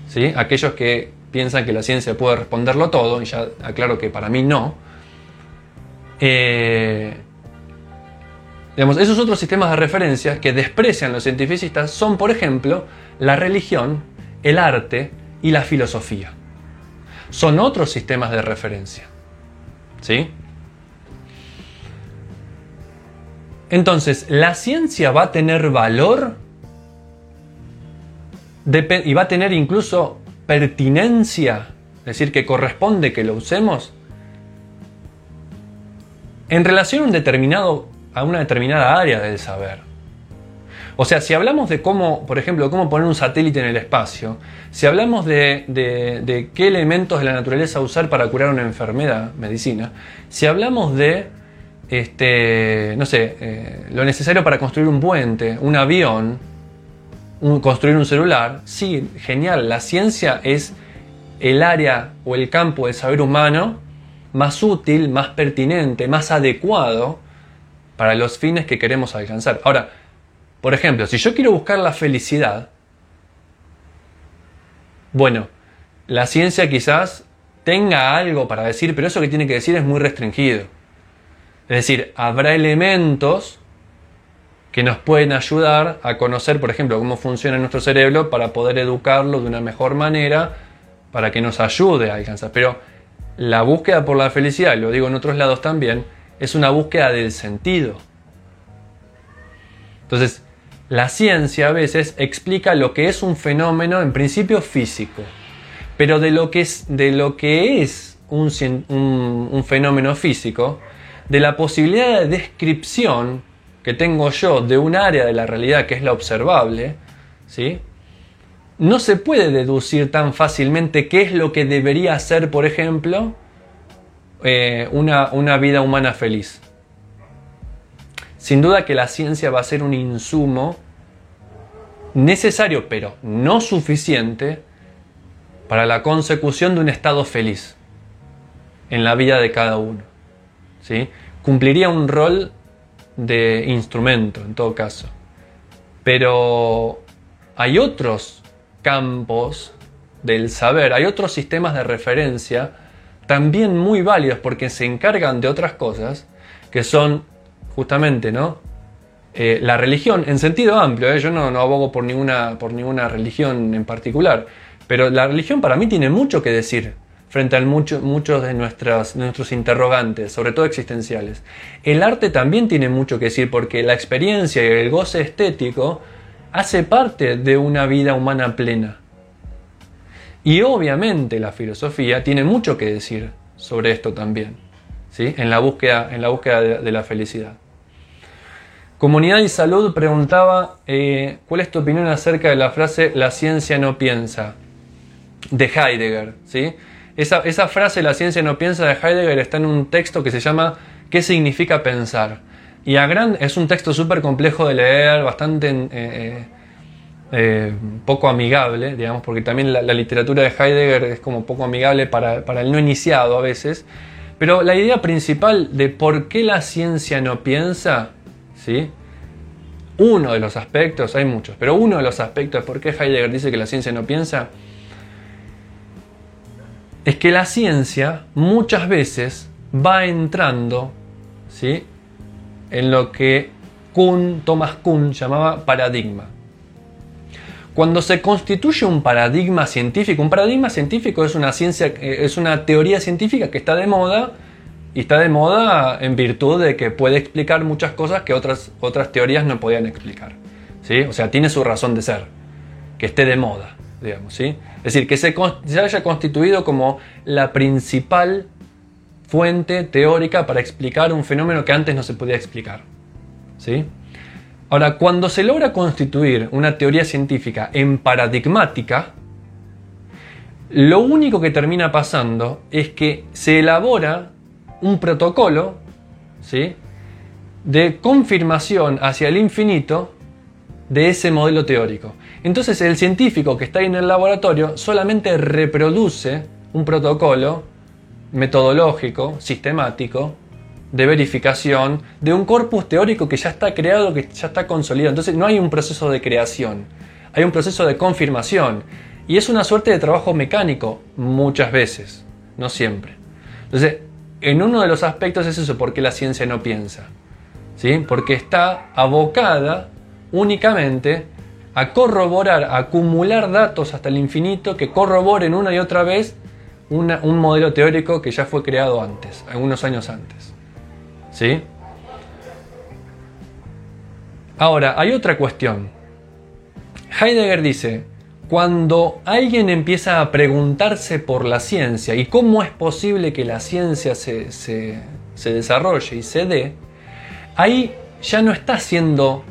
¿sí? aquellos que piensan que la ciencia puede responderlo todo, y ya aclaro que para mí no, eh, digamos, esos otros sistemas de referencias que desprecian los cientificistas son, por ejemplo, la religión, el arte y la filosofía. Son otros sistemas de referencia. ¿Sí? Entonces, ¿la ciencia va a tener valor? y va a tener incluso pertinencia, es decir, que corresponde que lo usemos, en relación a, un determinado, a una determinada área del saber. O sea, si hablamos de cómo, por ejemplo, cómo poner un satélite en el espacio, si hablamos de, de qué elementos de la naturaleza usar para curar una enfermedad, medicina, si hablamos de este, no sé, eh, lo necesario para construir un puente, un avión, construir un celular, sí, genial, la ciencia es el área o el campo del saber humano más útil, más pertinente, más adecuado para los fines que queremos alcanzar. Ahora, por ejemplo, si yo quiero buscar la felicidad, bueno, la ciencia quizás tenga algo para decir, pero eso que tiene que decir es muy restringido. Es decir, habrá elementos que nos pueden ayudar a conocer, por ejemplo, cómo funciona nuestro cerebro para poder educarlo de una mejor manera, para que nos ayude a alcanzar. Pero la búsqueda por la felicidad, lo digo en otros lados también, es una búsqueda del sentido. Entonces, la ciencia a veces explica lo que es un fenómeno en principio físico, pero de lo que es, de lo que es un, un fenómeno físico, de la posibilidad de descripción que tengo yo de un área de la realidad que es la observable, ¿sí? no se puede deducir tan fácilmente qué es lo que debería ser, por ejemplo, eh, una, una vida humana feliz. Sin duda que la ciencia va a ser un insumo necesario, pero no suficiente, para la consecución de un estado feliz en la vida de cada uno. Cumpliría un rol de instrumento, en todo caso. Pero hay otros campos del saber, hay otros sistemas de referencia también muy válidos porque se encargan de otras cosas que son justamente, ¿no? Eh, la religión en sentido amplio, ¿eh? yo no, no, abogo por ninguna, por ninguna religión en particular, pero la religión para mí tiene mucho que decir frente a muchos de, nuestros interrogantes, sobre todo existenciales. El arte también tiene mucho que decir porque la experiencia y el goce estético hace parte de una vida humana plena. Y obviamente la filosofía tiene mucho que decir sobre esto también, ¿sí? en la búsqueda, en la búsqueda de, la felicidad. Comunidad y Salud preguntaba, eh, ¿cuál es tu opinión acerca de la frase la ciencia no piensa? de Heidegger. ¿sí? Esa, esa frase, la ciencia no piensa, de Heidegger está en un texto que se llama ¿Qué significa pensar? Y a gran, es un texto súper complejo de leer, bastante eh, eh, eh, poco amigable, digamos, porque también la, literatura de Heidegger es como poco amigable para, para, el no iniciado a veces. Pero la idea principal de por qué la ciencia no piensa, ¿sí? uno de los aspectos, hay muchos, pero uno de los aspectos por qué Heidegger dice que la ciencia no piensa, es que la ciencia muchas veces va entrando ¿sí? en lo que Kuhn, Thomas Kuhn llamaba paradigma. Cuando se constituye un paradigma científico, un paradigma científico es una ciencia, eh, es una teoría científica que está de moda y está de moda en virtud de que puede explicar muchas cosas que otras, otras teorías no podían explicar. ¿sí? O sea, tiene su razón de ser, que esté de moda, digamos, ¿sí? Es decir, que se, haya constituido como la principal fuente teórica para explicar un fenómeno que antes no se podía explicar. ¿Sí? Ahora, cuando se logra constituir una teoría científica en paradigmática, lo único que termina pasando es que se elabora un protocolo ¿sí? de confirmación hacia el infinito de ese modelo teórico. Entonces el científico que está en el laboratorio solamente reproduce un protocolo metodológico, sistemático, de verificación de un corpus teórico que ya está creado, que ya está consolidado. Entonces no hay un proceso de creación, hay un proceso de confirmación. Y es una suerte de trabajo mecánico muchas veces, no siempre. Entonces, en uno de los aspectos es eso, porque la ciencia no piensa. ¿sí? Porque está abocada únicamente a corroborar, a acumular datos hasta el infinito que corroboren una y otra vez un modelo teórico que ya fue creado antes, algunos años antes. ¿Sí? Ahora, hay otra cuestión. Heidegger dice, cuando alguien empieza a preguntarse por la ciencia y cómo es posible que la ciencia se, se desarrolle y se dé, ahí ya no está siendo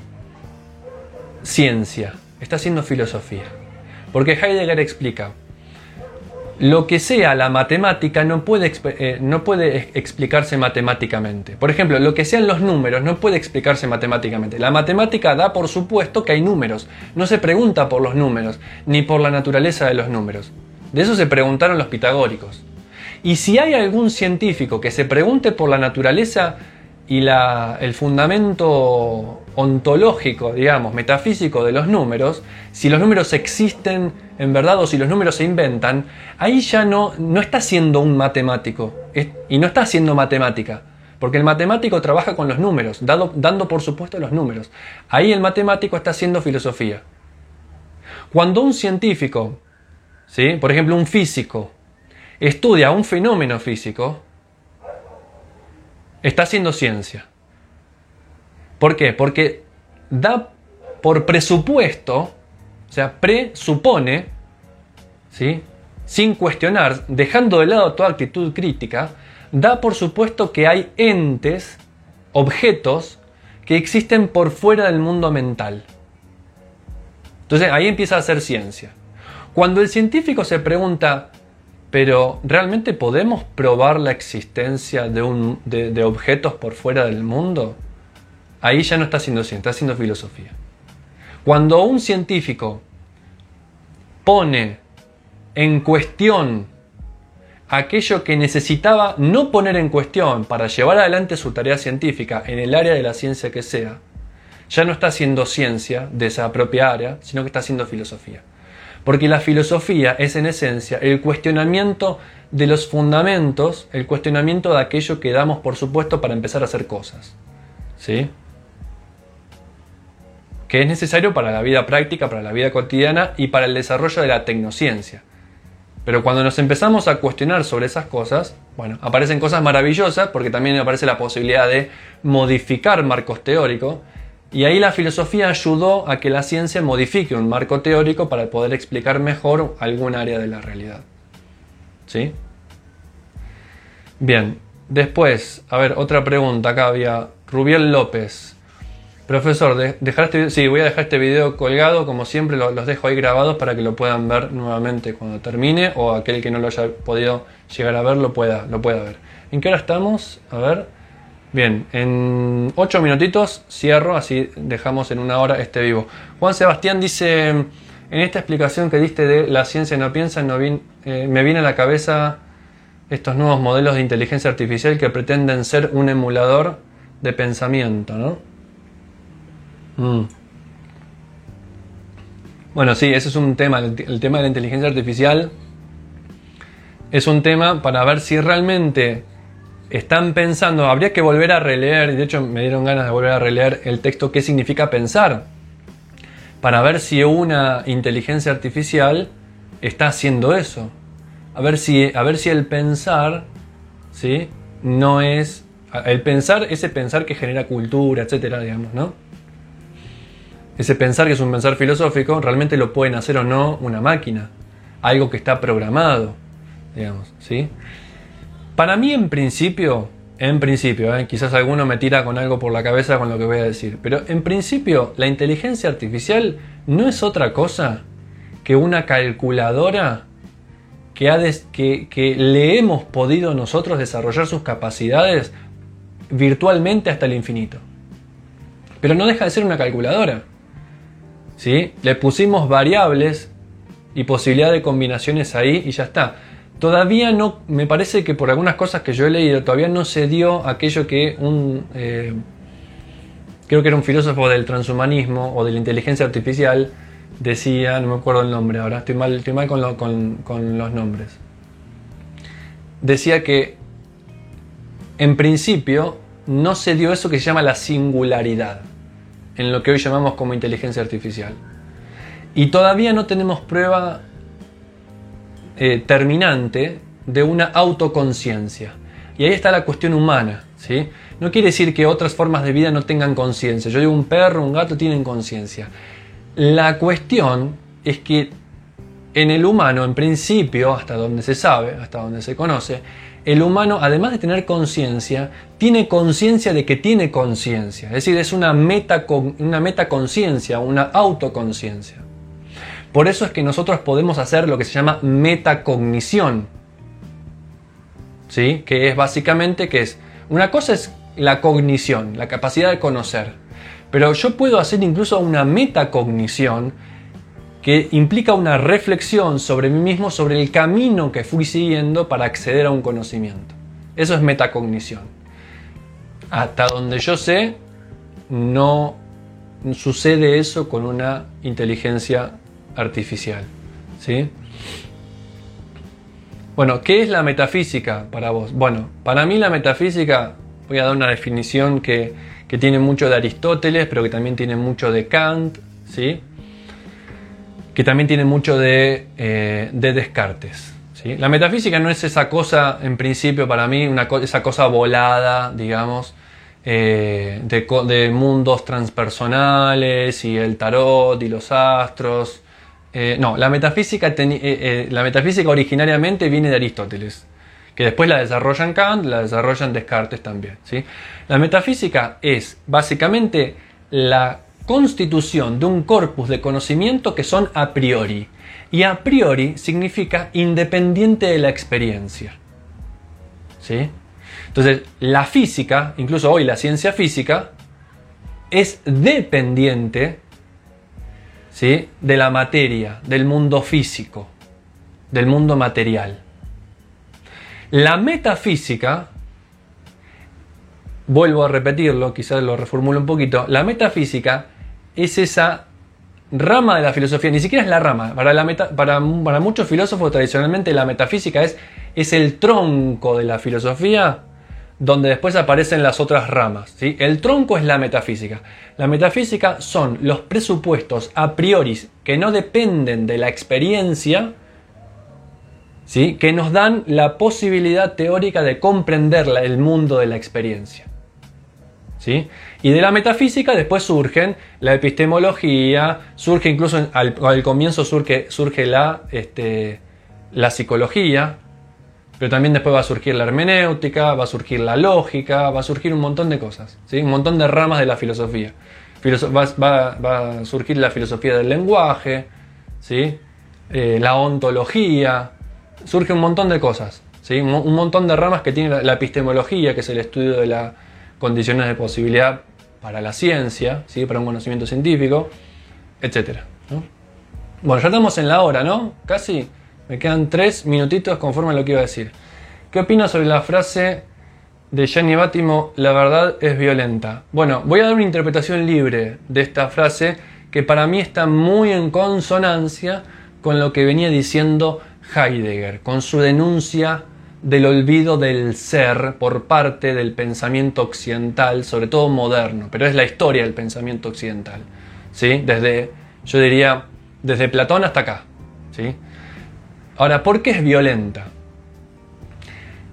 ciencia, está haciendo filosofía. Porque Heidegger explica, lo que sea la matemática no puede, eh, no puede explicarse matemáticamente. Por ejemplo, lo que sean los números no puede explicarse matemáticamente. La matemática da por supuesto que hay números. No se pregunta por los números, ni por la naturaleza de los números. De eso se preguntaron los pitagóricos. Y si hay algún científico que se pregunte por la naturaleza y la, el fundamento ontológico, digamos, metafísico de los números, si los números existen en verdad o si los números se inventan, ahí ya no, no está siendo un matemático y no está haciendo matemática. Porque el matemático trabaja con los números, dando por supuesto los números. Ahí el matemático está haciendo filosofía. Cuando un científico, ¿sí? por ejemplo un físico, estudia un fenómeno físico, está haciendo ciencia. ¿Por qué? Porque da por presupuesto, o sea, presupone, ¿sí? sin cuestionar, dejando de lado toda actitud crítica, da por supuesto que hay entes, objetos, que existen por fuera del mundo mental. Entonces ahí empieza a hacer ciencia. Cuando el científico se pregunta, pero ¿realmente podemos probar la existencia de, de, objetos por fuera del mundo? Ahí ya no está haciendo ciencia, está haciendo filosofía. Cuando un científico pone en cuestión aquello que necesitaba no poner en cuestión para llevar adelante su tarea científica en el área de la ciencia que sea, ya no está haciendo ciencia de esa propia área, sino que está haciendo filosofía. Porque la filosofía es en esencia el cuestionamiento de los fundamentos, el cuestionamiento de aquello que damos por supuesto para empezar a hacer cosas. ¿Sí? Que es necesario para la vida práctica, para la vida cotidiana y para el desarrollo de la tecnociencia. Pero cuando nos empezamos a cuestionar sobre esas cosas, bueno, aparecen cosas maravillosas porque también aparece la posibilidad de modificar marcos teóricos y ahí la filosofía ayudó a que la ciencia modifique un marco teórico para poder explicar mejor algún área de la realidad. ¿Sí? Bien, después, a ver, otra pregunta. Acá había Rubiel López. Profesor, dejar este, sí, voy a dejar este video colgado, como siempre los dejo ahí grabados para que lo puedan ver nuevamente cuando termine o aquel que no lo haya podido llegar a ver lo pueda, lo pueda ver. ¿En qué hora estamos? A ver. Bien, en 8 minutitos cierro, así dejamos en una hora este vivo. Juan Sebastián dice, en esta explicación que diste de la ciencia no piensa, eh, me viene a la cabeza estos nuevos modelos de inteligencia artificial que pretenden ser un emulador de pensamiento, ¿no? Mm. Bueno, sí, ese es un tema, el tema de la inteligencia artificial es un tema para ver si realmente están pensando, habría que volver a releer, y de hecho me dieron ganas de volver a releer el texto qué significa pensar, para ver si una inteligencia artificial está haciendo eso. A ver si, a ver si el pensar, ¿sí? No es... El pensar, ese pensar que genera cultura, etcétera, digamos, ¿no? Ese pensar que es un pensar filosófico, realmente lo pueden hacer o no una máquina. Algo que está programado, digamos, ¿sí? Para mí, en principio, en principio, ¿eh? quizás alguno me tira con algo por la cabeza con lo que voy a decir, pero en principio, la inteligencia artificial no es otra cosa que una calculadora que, ha que, que le hemos podido nosotros desarrollar sus capacidades virtualmente hasta el infinito. Pero no deja de ser una calculadora. ¿Sí? Le pusimos variables y posibilidad de combinaciones ahí y ya está. Todavía no, me parece que por algunas cosas que yo he leído, todavía no se dio aquello que un, eh, creo que era un filósofo del transhumanismo o de la inteligencia artificial, decía, no me acuerdo el nombre ahora, estoy mal, estoy mal con, con los nombres. Decía que en principio no se dio eso que se llama la singularidad, en lo que hoy llamamos como inteligencia artificial. Y todavía no tenemos prueba eh, terminante de una autoconciencia. Y ahí está la cuestión humana. ¿sí? No quiere decir que otras formas de vida no tengan conciencia. Yo digo un perro, un gato tienen conciencia. La cuestión es que en el humano, en principio, hasta donde se sabe, hasta donde se conoce, el humano, además de tener conciencia, tiene conciencia de que tiene conciencia. Es decir, es una meta una metaconciencia, una autoconciencia. Por eso es que nosotros podemos hacer lo que se llama metacognición. ¿Sí? Que es básicamente que es una cosa es la cognición, la capacidad de conocer. Pero yo puedo hacer incluso una metacognición que implica una reflexión sobre mí mismo, sobre el camino que fui siguiendo para acceder a un conocimiento. Eso es metacognición. Hasta donde yo sé, no sucede eso con una inteligencia artificial. ¿sí? Bueno, ¿qué es la metafísica para vos? Bueno, para mí la metafísica, voy a dar una definición que, que tiene mucho de Aristóteles, pero que también tiene mucho de Kant, ¿sí? Que también tiene mucho de, eh, de Descartes. La metafísica no es esa cosa, en principio, para mí, una esa cosa volada, digamos, eh, de, mundos transpersonales y el tarot y los astros. Eh, no, la metafísica, la metafísica originariamente viene de Aristóteles, que después la desarrollan Kant, la desarrollan Descartes también. ¿sí? La metafísica es básicamente la constitución de un corpus de conocimiento que son a priori. Y a priori significa independiente de la experiencia. ¿Sí? Entonces, la física, incluso hoy la ciencia física, es dependiente ¿sí? de la materia, del mundo físico, del mundo material. La metafísica, vuelvo a repetirlo, quizás lo reformulo un poquito, la metafísica es esa rama de la filosofía, ni siquiera es la rama, para, la para, para muchos filósofos tradicionalmente la metafísica es, es el tronco de la filosofía donde después aparecen las otras ramas. ¿sí? El tronco es la metafísica. La metafísica son los presupuestos a priori que no dependen de la experiencia, ¿sí? que nos dan la posibilidad teórica de comprender el mundo de la experiencia. Y de la metafísica después surgen la epistemología, surge incluso al, comienzo surge, la, este, la psicología, pero también después va a surgir la hermenéutica, va a surgir la lógica, va a surgir un montón de cosas, ¿sí? un montón de ramas de la filosofía. va, a surgir la filosofía del lenguaje, ¿sí? Eh, la ontología, surge un montón de cosas, ¿sí? un, montón de ramas que tiene la, epistemología, que es el estudio de las condiciones de posibilidad para la ciencia, ¿sí? para un conocimiento científico, etc. Bueno, ya estamos en la hora, ¿no? Casi. Me quedan tres minutitos conforme a lo que iba a decir. ¿Qué opinas sobre la frase de Gianni Bátimo, la verdad es violenta? Bueno, voy a dar una interpretación libre de esta frase que para mí está muy en consonancia con lo que venía diciendo Heidegger, con su denuncia del olvido del ser por parte del pensamiento occidental, sobre todo moderno, pero es la historia del pensamiento occidental, ¿sí? Desde, yo diría, desde Platón hasta acá, ¿sí? Ahora, ¿por qué es violenta?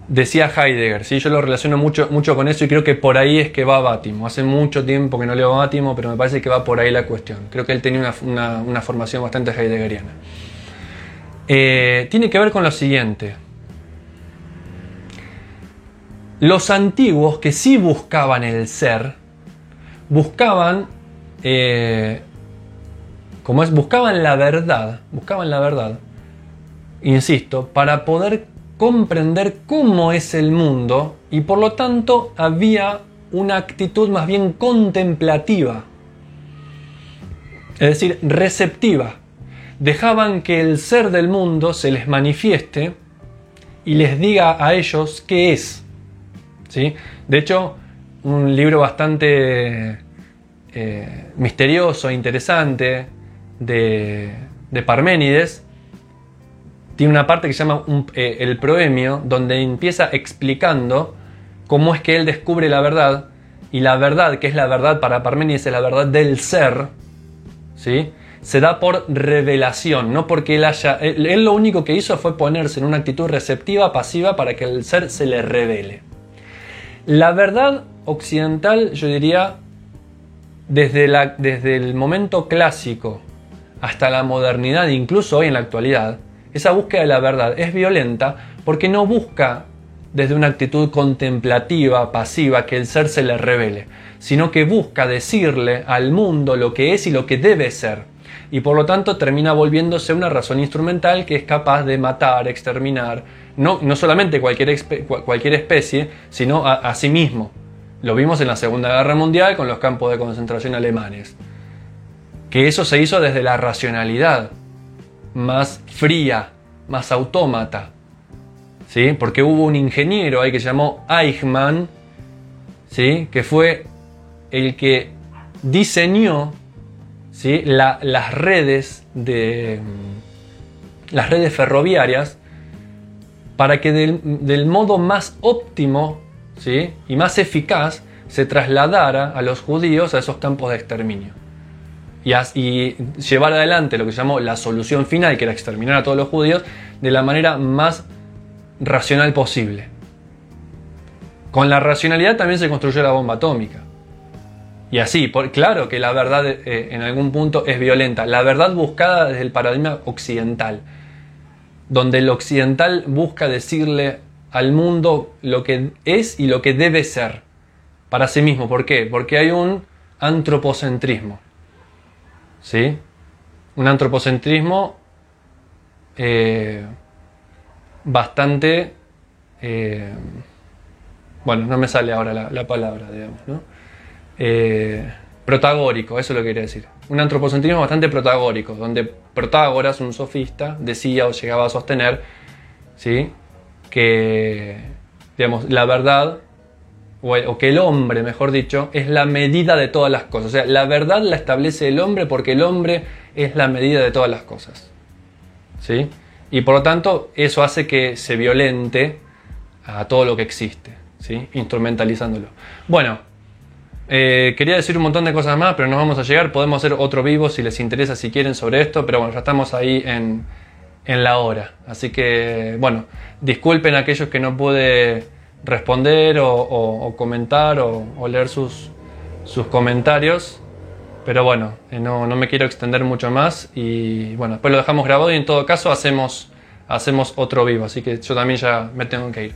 Decía Heidegger, ¿sí? yo lo relaciono mucho, mucho con eso y creo que por ahí es que va Bátimo. Hace mucho tiempo que no leo Bátimo, pero me parece que va por ahí la cuestión. Creo que él tenía una, formación bastante heideggeriana. Eh, tiene que ver con lo siguiente. Los antiguos que sí buscaban el ser, buscaban, eh, como es, buscaban la verdad, buscaban la verdad, insisto, para poder comprender cómo es el mundo y por lo tanto había una actitud más bien contemplativa, es decir, receptiva. Dejaban que el ser del mundo se les manifieste y les diga a ellos qué es. De hecho, un libro bastante eh, misterioso, interesante de, de Parménides, tiene una parte que se llama eh, el proemio, donde empieza explicando cómo es que él descubre la verdad, y la verdad, que es la verdad para Parménides, es la verdad del ser, ¿sí? se da por revelación, no porque él haya... Él, lo único que hizo fue ponerse en una actitud receptiva, pasiva, para que el ser se le revele. La verdad occidental, yo diría, desde, el momento clásico hasta la modernidad, incluso hoy en la actualidad, esa búsqueda de la verdad es violenta porque no busca desde una actitud contemplativa, pasiva, que el ser se le revele, sino que busca decirle al mundo lo que es y lo que debe ser. Y por lo tanto termina volviéndose una razón instrumental que es capaz de matar, exterminar, no, no solamente cualquier, cualquier especie, sino a, sí mismo. Lo vimos en la Segunda Guerra Mundial con los campos de concentración alemanes. Que eso se hizo desde la racionalidad, más fría, más autómata. ¿sí? Porque hubo un ingeniero ahí que se llamó Eichmann, ¿sí? que fue el que diseñó las redes de las redes ferroviarias para que del, modo más óptimo y más eficaz se trasladara a los judíos a esos campos de exterminio y, llevar adelante lo que se llamó la solución final, que era exterminar a todos los judíos, de la manera más racional posible. Con la racionalidad también se construyó la bomba atómica. Y así, por, claro que la verdad eh, en algún punto es violenta. La verdad buscada desde el paradigma occidental, donde el occidental busca decirle al mundo lo que es y lo que debe ser para sí mismo. ¿Por qué? Porque hay un antropocentrismo. ¿Sí? Un antropocentrismo eh, bastante... Eh, bueno, no me sale ahora la, palabra, digamos, ¿no? Eh, protagórico, eso lo quería decir. Un antropocentrismo bastante protagórico, donde Protágoras, un sofista, decía o llegaba a sostener ¿sí? que digamos, la verdad, o, que el hombre, mejor dicho, es la medida de todas las cosas. O sea, la verdad la establece el hombre porque el hombre es la medida de todas las cosas. ¿Sí? Y por lo tanto, eso hace que se violente a todo lo que existe, ¿sí? instrumentalizándolo. Bueno, eh, quería decir un montón de cosas más, pero no vamos a llegar. Podemos hacer otro vivo si les interesa, si quieren, sobre esto, pero bueno, ya estamos ahí en, en la hora. Así que, bueno, disculpen a aquellos que no pude responder o, comentar o, leer sus, sus comentarios. Pero bueno, eh, no, no, me quiero extender mucho más y bueno, después lo dejamos grabado y en todo caso hacemos, hacemos otro vivo, así que yo también ya me tengo que ir.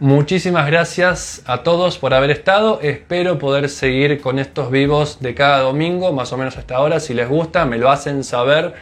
Muchísimas gracias a todos por haber estado, espero poder seguir con estos vivos de cada domingo, más o menos hasta ahora, si les gusta, me lo hacen saber,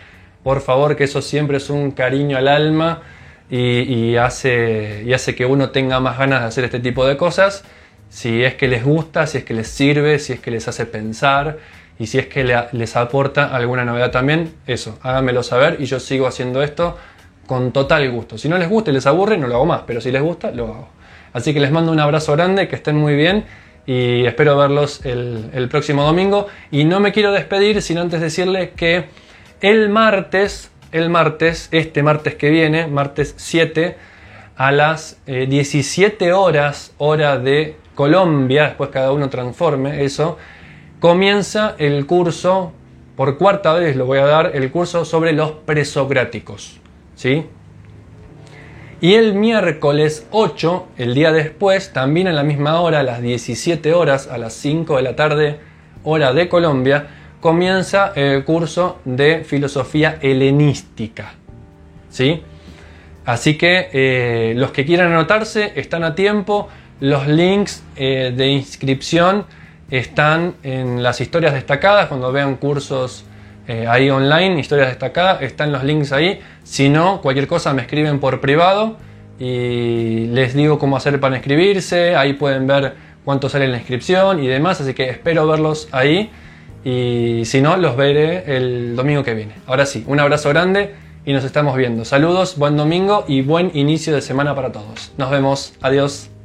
por favor, que eso siempre es un cariño al alma y, hace, que uno tenga más ganas de hacer este tipo de cosas, si es que les gusta, si es que les sirve, si es que les hace pensar y si es que les aporta alguna novedad también, eso, háganmelo saber y yo sigo haciendo esto con total gusto. Si no les gusta y les aburre, no lo hago más, pero si les gusta, lo hago. Así que les mando un abrazo grande, que estén muy bien y espero verlos el, próximo domingo. Y no me quiero despedir sin antes decirles que el martes, el martes, este martes que viene, martes 7, a las 17 eh, horas, hora de Colombia, después cada uno transforme eso, comienza el curso, por cuarta vez lo voy a dar, el curso sobre los presocráticos. ¿sí? Y el miércoles 8, el día después, también a la misma hora, a las 17 horas, a las 5 de la tarde, hora de Colombia, comienza el curso de filosofía helenística. ¿sí? Así que eh, los que quieran anotarse están a tiempo. Los links eh, de inscripción están en las historias destacadas, cuando vean cursos eh, ahí online, historias destacadas, están los links ahí. Si no, cualquier cosa me escriben por privado y les digo cómo hacer para inscribirse, ahí pueden ver cuánto sale la inscripción y demás, así que espero verlos ahí y si no, los veré el domingo que viene. Ahora sí, un abrazo grande y nos estamos viendo. Saludos, buen domingo y buen inicio de semana para todos. Nos vemos, adiós.